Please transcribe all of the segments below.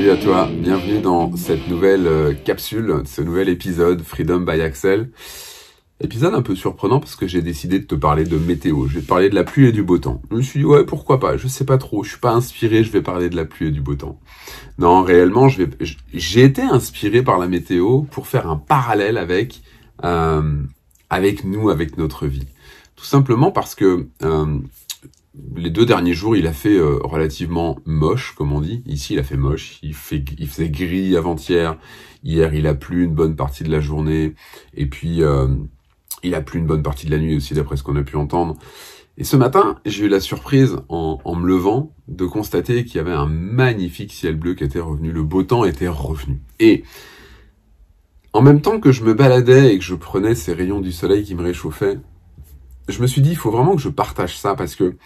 Salut à toi, bienvenue dans cette nouvelle euh, capsule, ce nouvel épisode Freedom by Axel. Épisode un peu surprenant parce que j'ai décidé de te parler de météo. Je vais te parler de la pluie et du beau temps. Je me suis dit ouais pourquoi pas, je sais pas trop, je suis pas inspiré, je vais parler de la pluie et du beau temps. Non, réellement, je vais, j'ai été inspiré par la météo pour faire un parallèle avec euh, avec nous, avec notre vie. Tout simplement parce que euh, les deux derniers jours, il a fait euh, relativement moche, comme on dit. Ici, il a fait moche. Il, fait, il faisait gris avant-hier. Hier, il a plu une bonne partie de la journée. Et puis, euh, il a plu une bonne partie de la nuit aussi, d'après ce qu'on a pu entendre. Et ce matin, j'ai eu la surprise, en, en me levant, de constater qu'il y avait un magnifique ciel bleu qui était revenu. Le beau temps était revenu. Et en même temps que je me baladais et que je prenais ces rayons du soleil qui me réchauffaient, je me suis dit, il faut vraiment que je partage ça parce que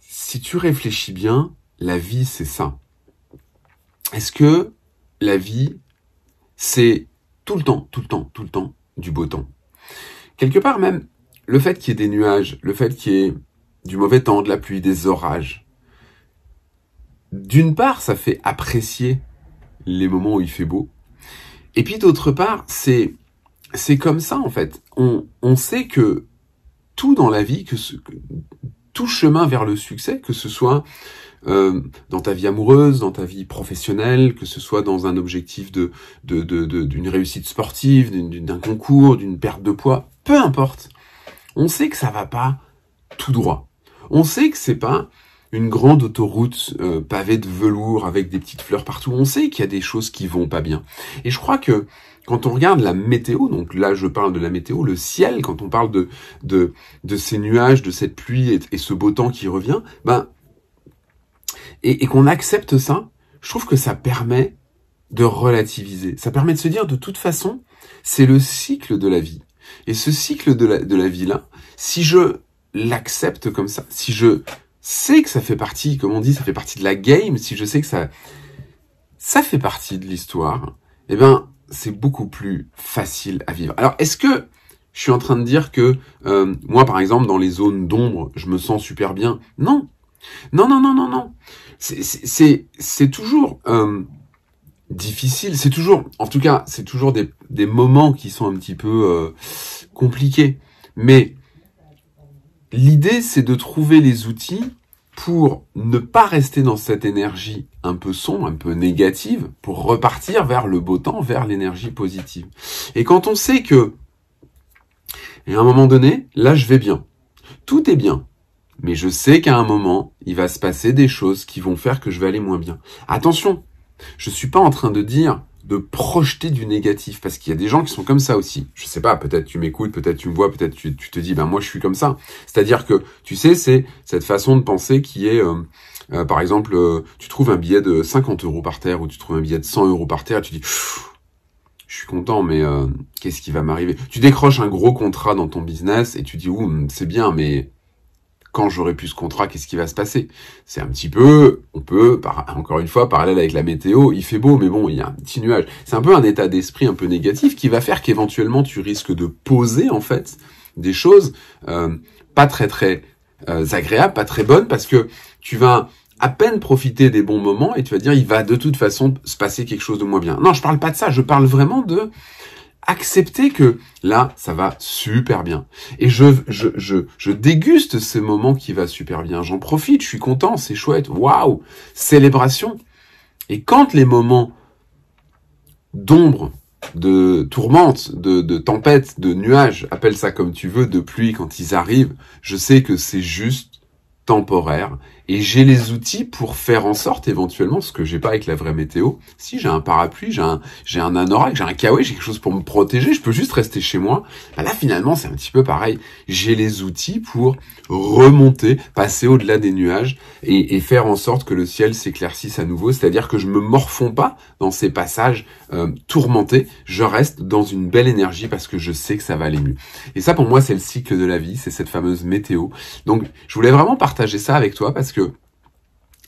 si tu réfléchis bien, la vie, c'est ça. Est-ce que la vie, c'est tout le temps, tout le temps, tout le temps du beau temps? Quelque part même, le fait qu'il y ait des nuages, le fait qu'il y ait du mauvais temps, de la pluie, des orages, d'une part, ça fait apprécier les moments où il fait beau. Et puis d'autre part, c'est comme ça en fait. On, on sait que tout dans la vie, que, ce, tout chemin vers le succès, que ce soit euh, dans ta vie amoureuse, dans ta vie professionnelle, que ce soit dans un objectif de d'une réussite sportive, d'un concours, d'une perte de poids, peu importe. On sait que ça va pas tout droit. On sait que c'est pas une grande autoroute euh, pavée de velours avec des petites fleurs partout. On sait qu'il y a des choses qui vont pas bien. Et je crois que quand on regarde la météo, donc là je parle de la météo, le ciel, quand on parle de, de, de ces nuages, de cette pluie et, ce beau temps qui revient, ben, et, et qu'on accepte ça, je trouve que ça permet de relativiser. Ça permet de se dire de toute façon, c'est le cycle de la vie. Et ce cycle de la, de la vie-là, si je l'accepte comme ça, si je sais que ça fait partie, comme on dit, ça fait partie de la game, si je sais que ça, ça fait partie de l'histoire, eh ben, c'est beaucoup plus facile à vivre. Alors, est-ce que je suis en train de dire que euh, moi, par exemple, dans les zones d'ombre, je me sens super bien? Non, non, non, non, non, non. C'est toujours euh, difficile. C'est toujours, en tout cas, c'est toujours des, des moments qui sont un petit peu euh, compliqués. Mais l'idée, c'est de trouver les outils pour ne pas rester dans cette énergie un peu sombre, un peu négative, pour repartir vers le beau temps, vers l'énergie positive. Et quand on sait que, à un moment donné, là je vais bien, tout est bien, mais je sais qu'à un moment, il va se passer des choses qui vont faire que je vais aller moins bien. Attention, je suis pas en train de dire de projeter du négatif parce qu'il y a des gens qui sont comme ça aussi. Je sais pas, peut-être tu m'écoutes, peut-être tu me vois, peut-être tu, te dis ben moi je suis comme ça. C'est-à-dire que tu sais c'est cette façon de penser qui est euh, euh, par exemple euh, tu trouves un billet de 50 euros par terre ou tu trouves un billet de 100 euros par terre et tu dis je suis content mais qu'est-ce qui va m'arriver? Tu décroches un gros contrat dans ton business et tu dis ouh c'est bien mais quand j'aurai plus ce contrat, qu'est-ce qui va se passer? C'est un petit peu, on peut, encore une fois, parallèle avec la météo, il fait beau, mais bon, il y a un petit nuage. C'est un peu un état d'esprit un peu négatif qui va faire qu'éventuellement tu risques de poser en fait des choses euh, pas très très euh, agréables, pas très bonnes, parce que tu vas à peine profiter des bons moments et tu vas dire il va de toute façon se passer quelque chose de moins bien. Non, je parle pas de ça, je parle vraiment de accepter que là, ça va super bien. Et je, déguste ce moment qui va super bien. J'en profite, je suis content, c'est chouette. Waouh! Célébration. Et quand les moments d'ombre, de tourmente, de, de tempête, de nuages, appelle ça comme tu veux, de pluie, quand ils arrivent, je sais que c'est juste temporaire et j'ai les outils pour faire en sorte éventuellement, ce que j'ai pas avec la vraie météo, si j'ai un parapluie, j'ai un, j'ai un anorak, j'ai un kawaii, j'ai quelque chose pour me protéger, je peux juste rester chez moi. Bah là finalement c'est un petit peu pareil. J'ai les outils pour remonter, passer au-delà des nuages et, et, faire en sorte que le ciel s'éclaircisse à nouveau. C'est-à-dire que je me morfonds pas dans ces passages euh, tourmentés, je reste dans une belle énergie parce que je sais que ça va aller mieux. Et ça pour moi c'est le cycle de la vie, c'est cette fameuse météo. Donc je voulais vraiment partager ça avec toi parce que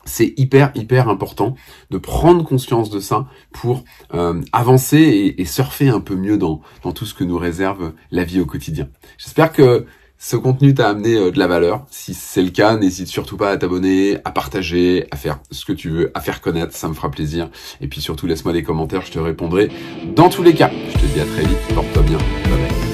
c'est hyper hyper important de prendre conscience de ça pour euh, avancer et, surfer un peu mieux dans, dans tout ce que nous réserve la vie au quotidien. J'espère que ce contenu t'a amené euh, de la valeur. Si c'est le cas, n'hésite surtout pas à t'abonner, à partager, à faire ce que tu veux, à faire connaître, ça me fera plaisir. Et puis surtout, laisse-moi des commentaires, je te répondrai dans tous les cas. Je te dis à très vite, porte-toi bien, bye bye.